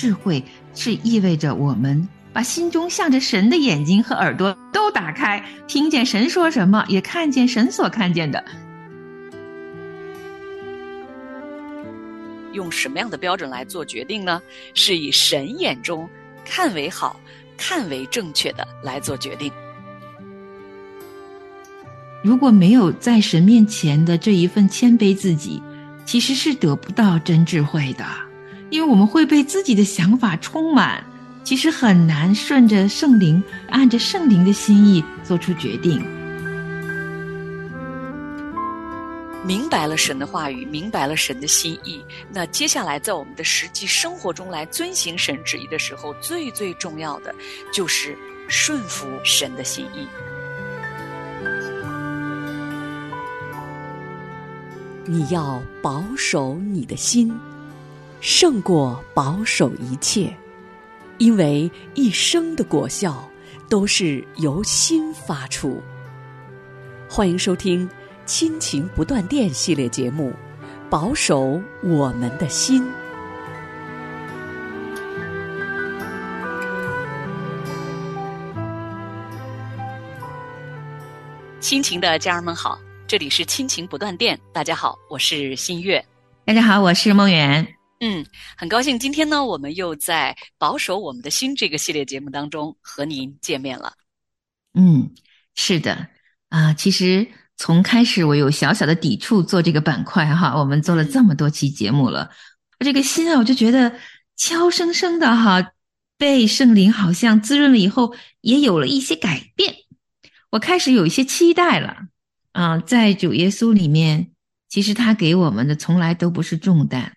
智慧是意味着我们把心中向着神的眼睛和耳朵都打开，听见神说什么，也看见神所看见的。用什么样的标准来做决定呢？是以神眼中看为好、看为正确的来做决定。如果没有在神面前的这一份谦卑自己，其实是得不到真智慧的，因为我们会被自己的想法充满，其实很难顺着圣灵、按着圣灵的心意做出决定。明白了神的话语，明白了神的心意，那接下来在我们的实际生活中来遵行神旨意的时候，最最重要的就是顺服神的心意。你要保守你的心，胜过保守一切，因为一生的果效都是由心发出。欢迎收听。亲情不断电系列节目，保守我们的心。亲情的家人们好，这里是亲情不断电。大家好，我是新月。大家好，我是梦圆。嗯，很高兴今天呢，我们又在保守我们的心这个系列节目当中和您见面了。嗯，是的啊，其实。从开始我有小小的抵触做这个板块哈，我们做了这么多期节目了，这个心啊，我就觉得悄生生的哈，被圣灵好像滋润了以后，也有了一些改变。我开始有一些期待了啊，在主耶稣里面，其实他给我们的从来都不是重担，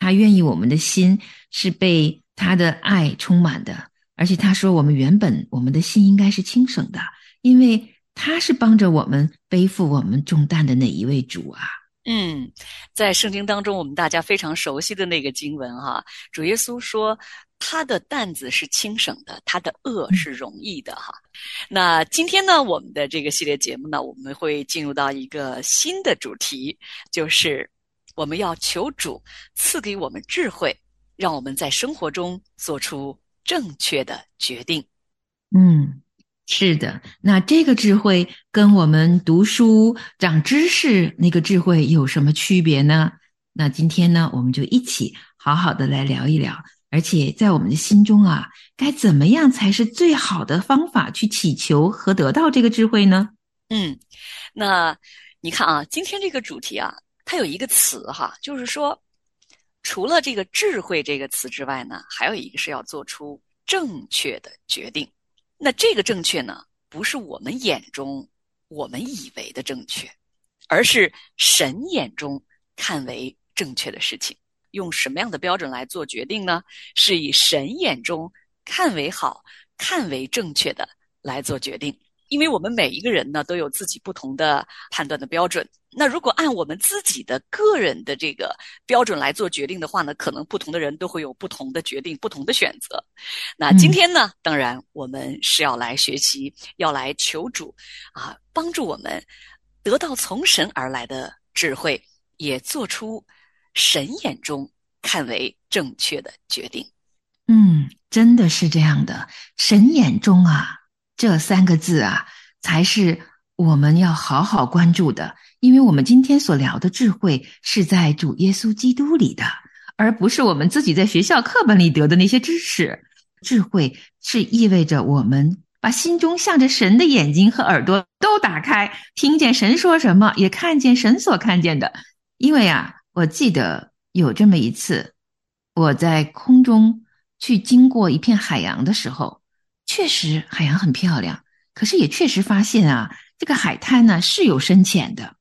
他愿意我们的心是被他的爱充满的，而且他说我们原本我们的心应该是轻省的，因为。他是帮着我们背负我们重担的哪一位主啊？嗯，在圣经当中，我们大家非常熟悉的那个经文哈，主耶稣说他的担子是轻省的，他的恶是容易的哈。那今天呢，我们的这个系列节目呢，我们会进入到一个新的主题，就是我们要求主赐给我们智慧，让我们在生活中做出正确的决定。嗯。是的，那这个智慧跟我们读书长知识那个智慧有什么区别呢？那今天呢，我们就一起好好的来聊一聊。而且在我们的心中啊，该怎么样才是最好的方法去祈求和得到这个智慧呢？嗯，那你看啊，今天这个主题啊，它有一个词哈，就是说，除了这个智慧这个词之外呢，还有一个是要做出正确的决定。那这个正确呢，不是我们眼中我们以为的正确，而是神眼中看为正确的事情。用什么样的标准来做决定呢？是以神眼中看为好、看为正确的来做决定。因为我们每一个人呢，都有自己不同的判断的标准。那如果按我们自己的个人的这个标准来做决定的话呢，可能不同的人都会有不同的决定、不同的选择。那今天呢，当然我们是要来学习，要来求主啊，帮助我们得到从神而来的智慧，也做出神眼中看为正确的决定。嗯，真的是这样的，神眼中啊。这三个字啊，才是我们要好好关注的，因为我们今天所聊的智慧是在主耶稣基督里的，而不是我们自己在学校课本里得的那些知识。智慧是意味着我们把心中向着神的眼睛和耳朵都打开，听见神说什么，也看见神所看见的。因为啊，我记得有这么一次，我在空中去经过一片海洋的时候。确实，海洋很漂亮，可是也确实发现啊，这个海滩呢是有深浅的，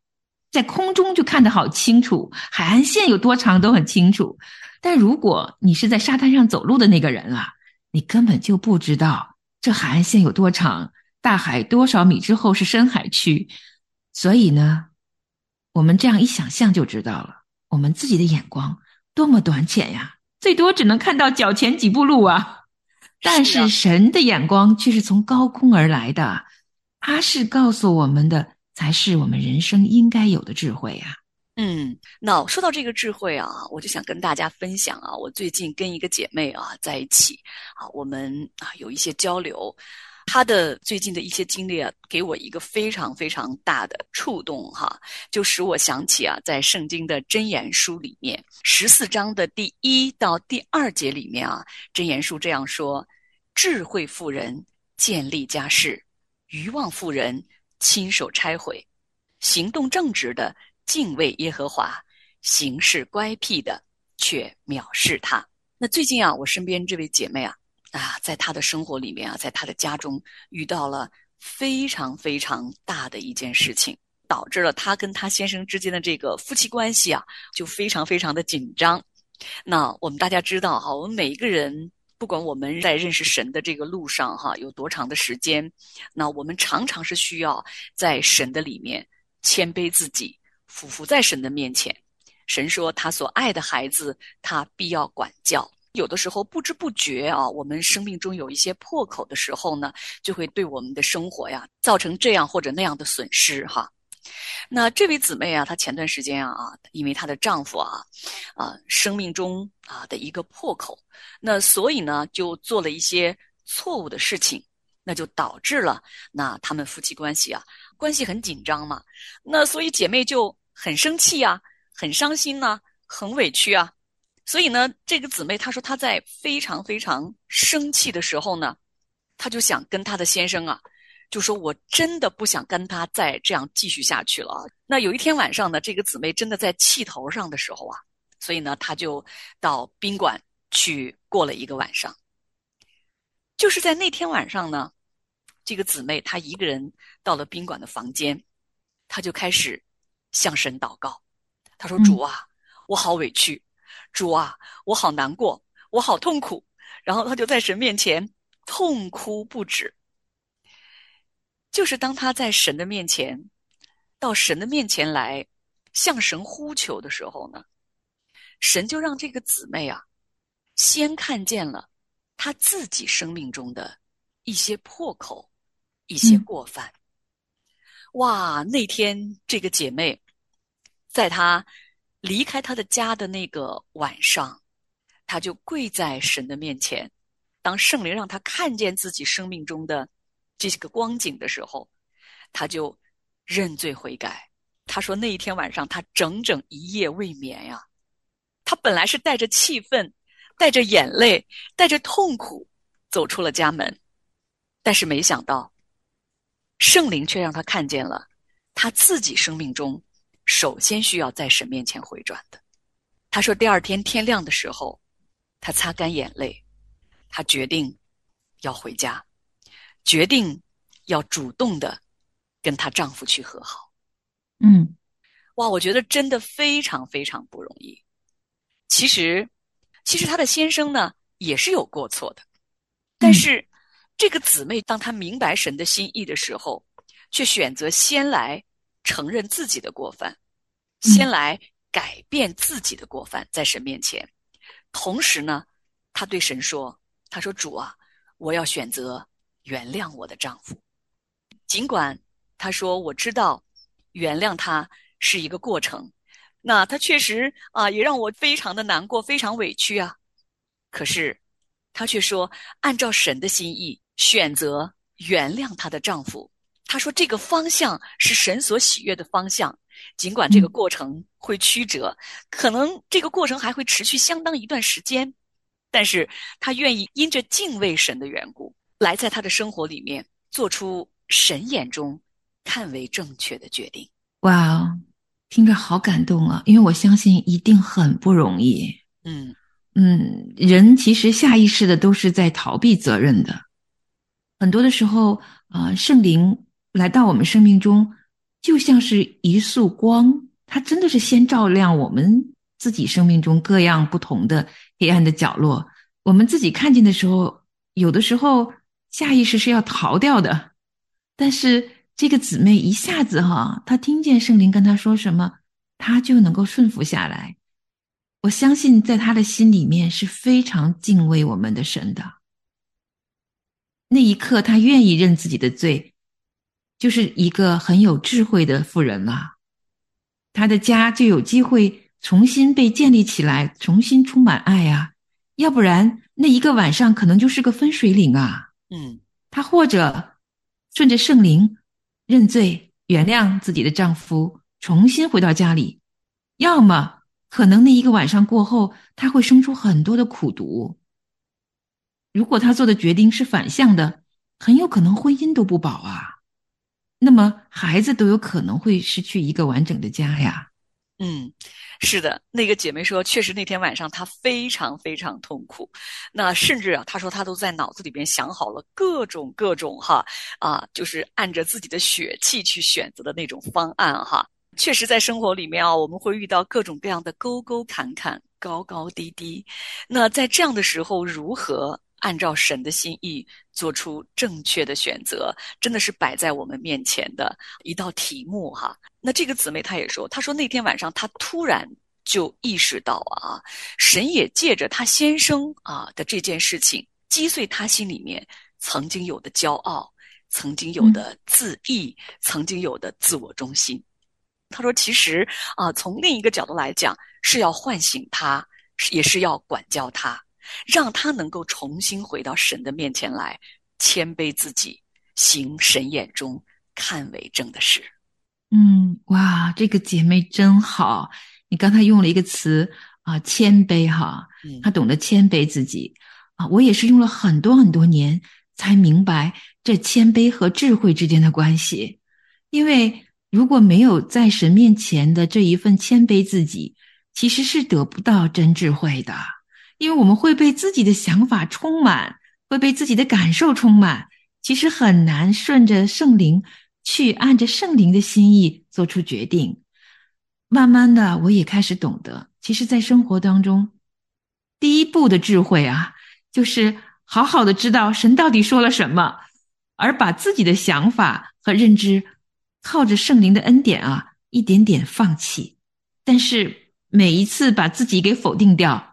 在空中就看得好清楚，海岸线有多长都很清楚。但如果你是在沙滩上走路的那个人啊，你根本就不知道这海岸线有多长，大海多少米之后是深海区。所以呢，我们这样一想象就知道了，我们自己的眼光多么短浅呀，最多只能看到脚前几步路啊。但是神的眼光却是从高空而来的，他是告诉我们的，才是我们人生应该有的智慧呀。嗯，那说到这个智慧啊，我就想跟大家分享啊，我最近跟一个姐妹啊在一起啊，我们啊有一些交流，她的最近的一些经历啊，给我一个非常非常大的触动哈，就使我想起啊，在圣经的箴言书里面十四章的第一到第二节里面啊，箴言书这样说：智慧妇人建立家室，愚妄妇人亲手拆毁，行动正直的。敬畏耶和华，行事乖僻的却藐视他。那最近啊，我身边这位姐妹啊，啊，在她的生活里面啊，在她的家中遇到了非常非常大的一件事情，导致了她跟她先生之间的这个夫妻关系啊，就非常非常的紧张。那我们大家知道哈，我们每一个人，不管我们在认识神的这个路上哈有多长的时间，那我们常常是需要在神的里面谦卑自己。俯伏在神的面前，神说他所爱的孩子，他必要管教。有的时候不知不觉啊，我们生命中有一些破口的时候呢，就会对我们的生活呀造成这样或者那样的损失哈。那这位姊妹啊，她前段时间啊，因为她的丈夫啊啊生命中啊的一个破口，那所以呢就做了一些错误的事情，那就导致了那他们夫妻关系啊关系很紧张嘛。那所以姐妹就。很生气啊，很伤心呐，很委屈啊，所以呢，这个姊妹她说她在非常非常生气的时候呢，她就想跟她的先生啊，就说我真的不想跟他再这样继续下去了。那有一天晚上呢，这个姊妹真的在气头上的时候啊，所以呢，她就到宾馆去过了一个晚上。就是在那天晚上呢，这个姊妹她一个人到了宾馆的房间，她就开始。向神祷告，她说：“主啊，我好委屈，主啊，我好难过，我好痛苦。”然后他就在神面前痛哭不止。就是当他在神的面前，到神的面前来向神呼求的时候呢，神就让这个姊妹啊，先看见了他自己生命中的一些破口，一些过犯。哇！那天这个姐妹，在她离开他的家的那个晚上，他就跪在神的面前。当圣灵让他看见自己生命中的这些个光景的时候，他就认罪悔改。他说那一天晚上，他整整一夜未眠呀。他本来是带着气愤、带着眼泪、带着痛苦走出了家门，但是没想到。圣灵却让他看见了他自己生命中首先需要在神面前回转的。他说：“第二天天亮的时候，他擦干眼泪，他决定要回家，决定要主动的跟她丈夫去和好。”嗯，哇，我觉得真的非常非常不容易。其实，其实她的先生呢也是有过错的，但是。这个姊妹，当她明白神的心意的时候，却选择先来承认自己的过犯，先来改变自己的过犯，在神面前。同时呢，他对神说：“他说主啊，我要选择原谅我的丈夫，尽管他说我知道原谅他是一个过程，那他确实啊，也让我非常的难过，非常委屈啊。可是他却说，按照神的心意。”选择原谅她的丈夫，她说：“这个方向是神所喜悦的方向，尽管这个过程会曲折，可能这个过程还会持续相当一段时间，但是他愿意因着敬畏神的缘故，来在他的生活里面做出神眼中看为正确的决定。”哇，听着好感动啊！因为我相信一定很不容易。嗯嗯，人其实下意识的都是在逃避责任的。很多的时候啊，圣灵来到我们生命中，就像是一束光，它真的是先照亮我们自己生命中各样不同的黑暗的角落。我们自己看见的时候，有的时候下意识是要逃掉的，但是这个姊妹一下子哈，她听见圣灵跟她说什么，她就能够顺服下来。我相信在她的心里面是非常敬畏我们的神的。那一刻，她愿意认自己的罪，就是一个很有智慧的妇人了。她的家就有机会重新被建立起来，重新充满爱啊。要不然，那一个晚上可能就是个分水岭啊。嗯，她或者顺着圣灵认罪，原谅自己的丈夫，重新回到家里；要么可能那一个晚上过后，她会生出很多的苦毒。如果她做的决定是反向的，很有可能婚姻都不保啊。那么孩子都有可能会失去一个完整的家呀。嗯，是的，那个姐妹说，确实那天晚上她非常非常痛苦，那甚至啊，她说她都在脑子里边想好了各种各种哈啊，就是按着自己的血气去选择的那种方案哈。确实，在生活里面啊，我们会遇到各种各样的沟沟坎坎、高高低低。那在这样的时候，如何按照神的心意做出正确的选择，真的是摆在我们面前的一道题目哈。那这个姊妹她也说，她说那天晚上她突然就意识到啊，神也借着她先生啊的这件事情，击碎她心里面曾经有的骄傲，曾经有的自义，曾经有的自我中心。她说，其实啊，从另一个角度来讲，是要唤醒她，也是要管教她，让他能够重新回到神的面前来，谦卑自己，行神眼中看为正的事。嗯，哇，这个姐妹真好！你刚才用了一个词啊，谦卑哈，她懂得谦卑自己啊。我也是用了很多很多年才明白这谦卑和智慧之间的关系。因为如果没有在神面前的这一份谦卑自己，其实是得不到真智慧的。因为我们会被自己的想法充满，会被自己的感受充满，其实很难顺着圣灵。去按着圣灵的心意做出决定。慢慢的，我也开始懂得，其实，在生活当中，第一步的智慧啊，就是好好的知道神到底说了什么，而把自己的想法和认知，靠着圣灵的恩典啊，一点点放弃。但是每一次把自己给否定掉，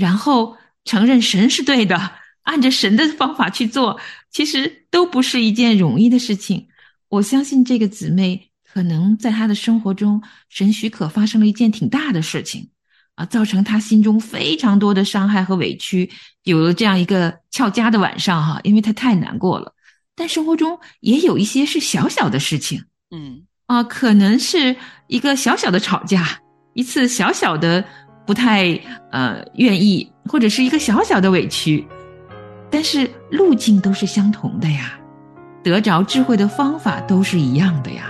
然后承认神是对的，按着神的方法去做，其实都不是一件容易的事情。我相信这个姊妹可能在她的生活中，神许可发生了一件挺大的事情，啊，造成她心中非常多的伤害和委屈，有了这样一个翘家的晚上哈，因为她太难过了。但生活中也有一些是小小的事情，嗯，啊，可能是一个小小的吵架，一次小小的不太呃愿意，或者是一个小小的委屈，但是路径都是相同的呀。得着智慧的方法都是一样的呀。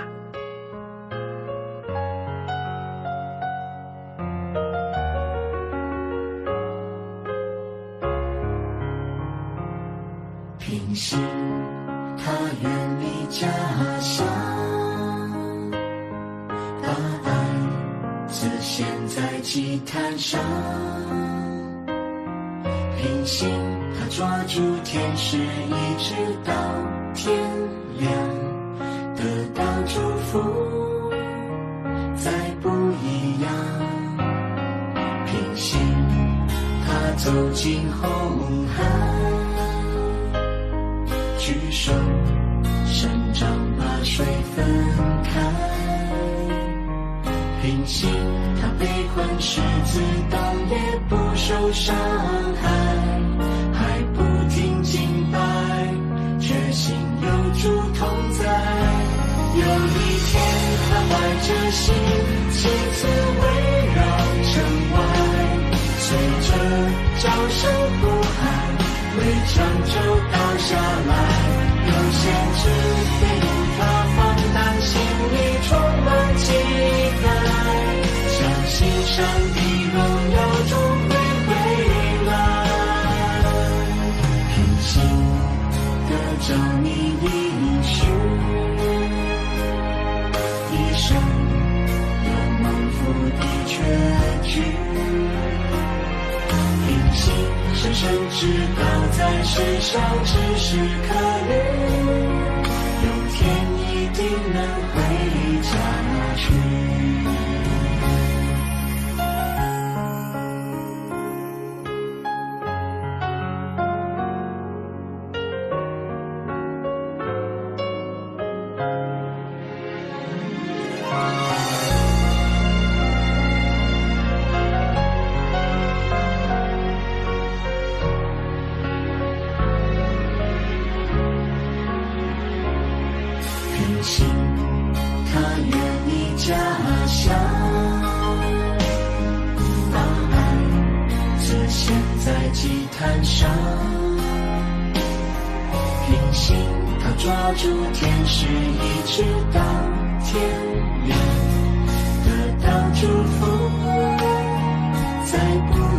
星星，他被困十字刀也不受伤害，还不停敬拜。决心有主同在，有一天他怀着心，亲自围绕城外，随着叫声呼喊，为长洲倒下来。有先知给路他放胆，心里充满期待，心上的荣耀终会回来。平心的证明英雄，一生有满腹的绝句。平心深深知道，在世上只是可遇。再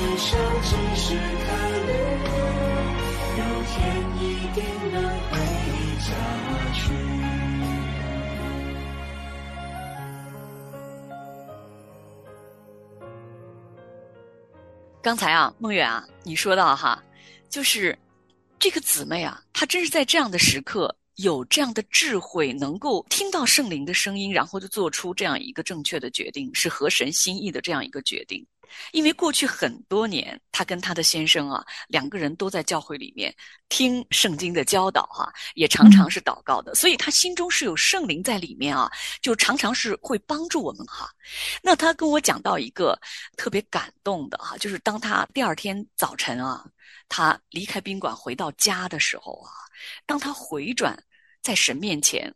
世上只是客旅，有天一定能回家去。刚才啊，梦远啊，你说到哈，就是这个姊妹啊，她真是在这样的时刻有这样的智慧，能够听到圣灵的声音，然后就做出这样一个正确的决定，是合神心意的这样一个决定。因为过去很多年，她跟她的先生啊，两个人都在教会里面听圣经的教导哈、也常常是祷告的，所以她心中是有圣灵在里面啊，就常常是会帮助我们哈、那她跟我讲到一个特别感动的哈、就是当她第二天早晨啊，她离开宾馆回到家的时候啊，当她回转在神面前，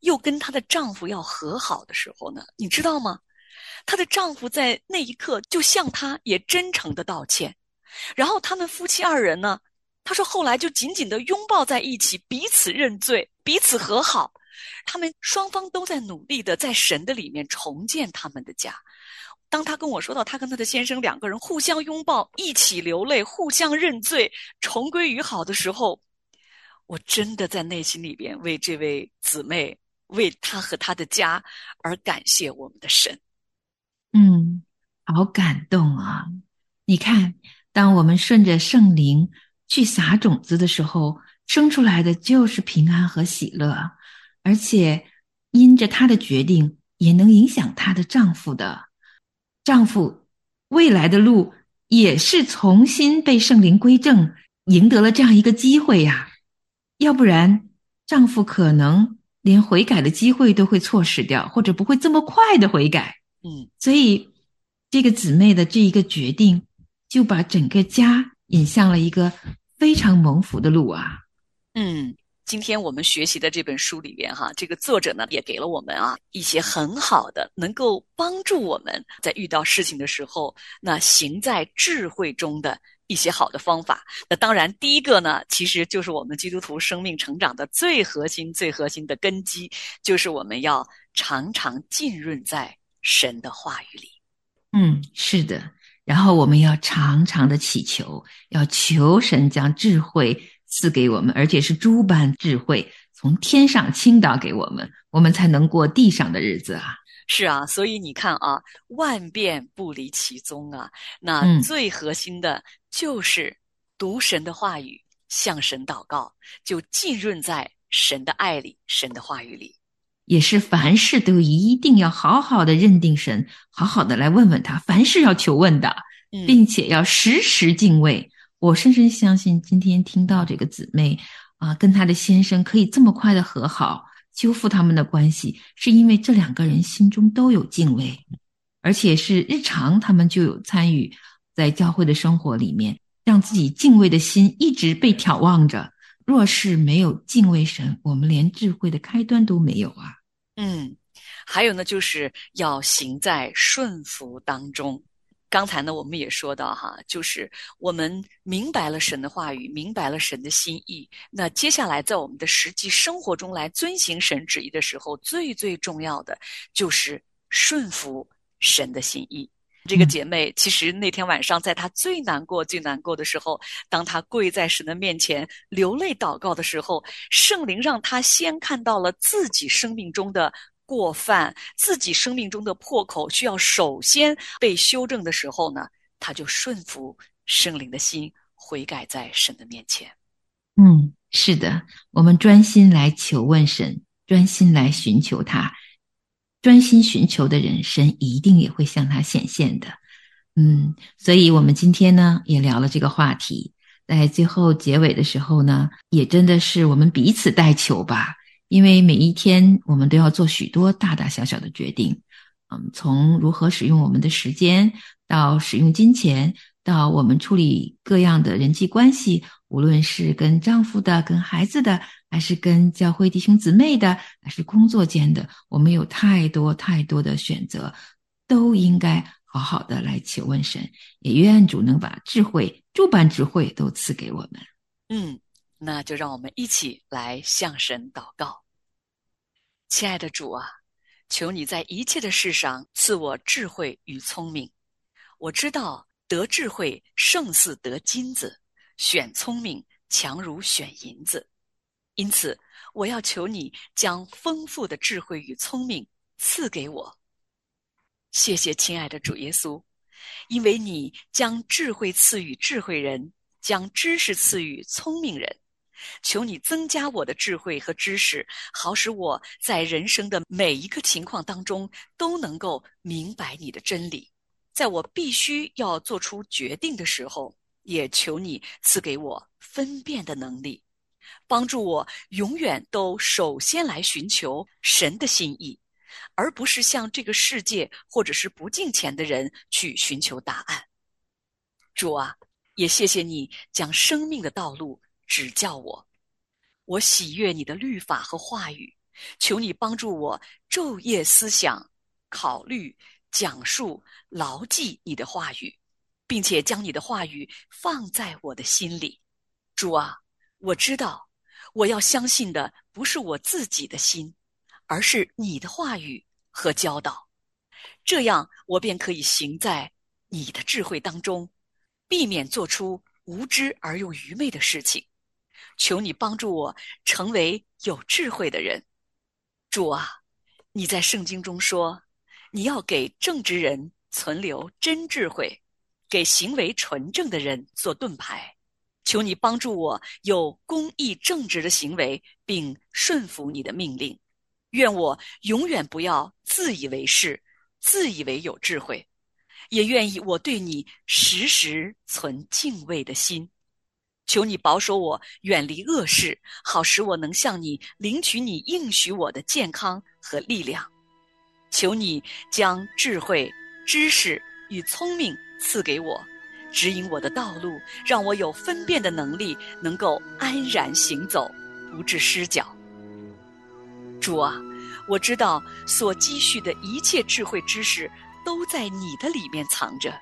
又跟她的丈夫要和好的时候呢，你知道吗？她的丈夫在那一刻就向她也真诚的道歉，然后他们夫妻二人呢，他说后来就紧紧的拥抱在一起，彼此认罪，彼此和好。他们双方都在努力的在神的里面重建他们的家。当他跟我说到他跟他的先生两个人互相拥抱，一起流泪，互相认罪，重归于好的时候，我真的在内心里边为这位姊妹，为她和她的家而感谢我们的神。嗯，好感动啊！你看，当我们顺着圣灵去撒种子的时候，生出来的就是平安和喜乐，而且因着她的决定，也能影响她的丈夫的。丈夫未来的路也是重新被圣灵归正，赢得了这样一个机会呀、要不然，丈夫可能连悔改的机会都会错失掉，或者不会这么快的悔改。嗯所以，这个姊妹的这一个决定，就把整个家引向了一个非常蒙福的路啊！嗯，今天我们学习的这本书里边哈，这个作者呢也给了我们啊一些很好的，能够帮助我们在遇到事情的时候，那行在智慧中的一些好的方法。那当然，第一个呢，其实就是我们基督徒生命成长的最核心、最核心的根基，就是我们要常常浸润在神的话语里。嗯，是的。然后我们要常常的祈求，要求神将智慧赐给我们，而且是诸般智慧从天上倾倒给我们，我们才能过地上的日子啊！是啊，所以你看啊，万变不离其宗啊。那嗯最核心的就是读神的话语，向神祷告，就浸润在神的爱里、神的话语里。也是凡事都一定要好好的认定神，好好的来问问他，凡事要求问的，嗯，并且要时时敬畏。我深深相信，今天听到这个姊妹啊，跟她的先生可以这么快的和好，修复他们的关系，是因为这两个人心中都有敬畏，而且是日常他们就有参与在教会的生活里面，让自己敬畏的心一直被眺望着。若是没有敬畏神，我们连智慧的开端都没有啊！嗯，还有呢，就是要行在顺服当中。刚才呢，我们也说到哈，就是我们明白了神的话语，明白了神的心意。那接下来在我们的实际生活中来遵行神旨意的时候，最最重要的就是顺服神的心意。这个姐妹其实那天晚上，在她最难过、最难过的时候，当她跪在神的面前流泪祷告的时候，圣灵让她先看到了自己生命中的。过犯，自己生命中的破口需要首先被修正的时候呢，他就顺服圣灵的心，悔改在神的面前。嗯，是的，我们专心来求问神，专心来寻求他，专心寻求的人，生一定也会向他显现的。嗯，所以我们今天呢也聊了这个话题，在最后结尾的时候呢，也真的是我们彼此代求吧。因为每一天我们都要做许多大大小小的决定，嗯，从如何使用我们的时间，到使用金钱，到我们处理各样的人际关系，无论是跟丈夫的、跟孩子的，还是跟教会弟兄姊妹的，还是工作间的，我们有太多太多的选择，都应该好好的来求问神，也愿主能把智慧、诸般智慧都赐给我们。嗯。那就让我们一起来向神祷告，亲爱的主啊，求你在一切的事上赐我智慧与聪明。我知道得智慧胜似得金子，选聪明强如选银子。因此，我要求你将丰富的智慧与聪明赐给我。谢谢亲爱的主耶稣，因为你将智慧赐予智慧人，将知识赐予聪明人。求你增加我的智慧和知识，好使我在人生的每一个情况当中都能够明白你的真理。在我必须要做出决定的时候，也求你赐给我分辨的能力，帮助我永远都首先来寻求神的心意，而不是向这个世界或者是不敬虔的人去寻求答案。主啊，也谢谢你将生命的道路。指教我，我喜悦你的律法和话语，求你帮助我昼夜思想、考虑、讲述、牢记你的话语，并且将你的话语放在我的心里。主啊，我知道我要相信的不是我自己的心，而是你的话语和教导，这样我便可以行在你的智慧当中，避免做出无知而又愚昧的事情。求你帮助我成为有智慧的人，主啊，你在圣经中说，你要给正直人存留真智慧，给行为纯正的人做盾牌。求你帮助我有公义正直的行为，并顺服你的命令。愿我永远不要自以为是，自以为有智慧，也愿意我对你时时存敬畏的心。求你保守我远离恶事，好使我能向你领取你应许我的健康和力量。求你将智慧、知识与聪明赐给我，指引我的道路，让我有分辨的能力，能够安然行走，不致失脚。主啊，我知道所积蓄的一切智慧知识都在你的里面藏着。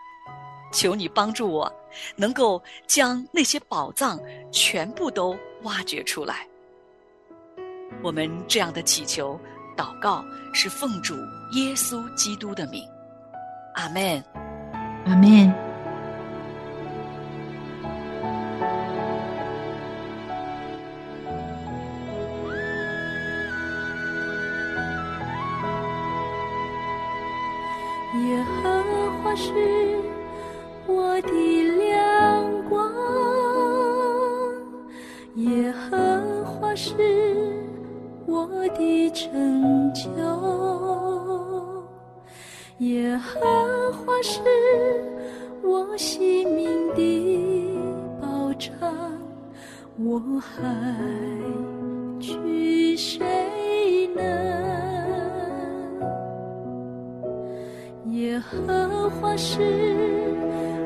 求你帮助我，能够将那些宝藏全部都挖掘出来。我们这样的祈求、祷告，是奉主耶稣基督的名。阿门，阿门。我还惧谁呢？耶和华是。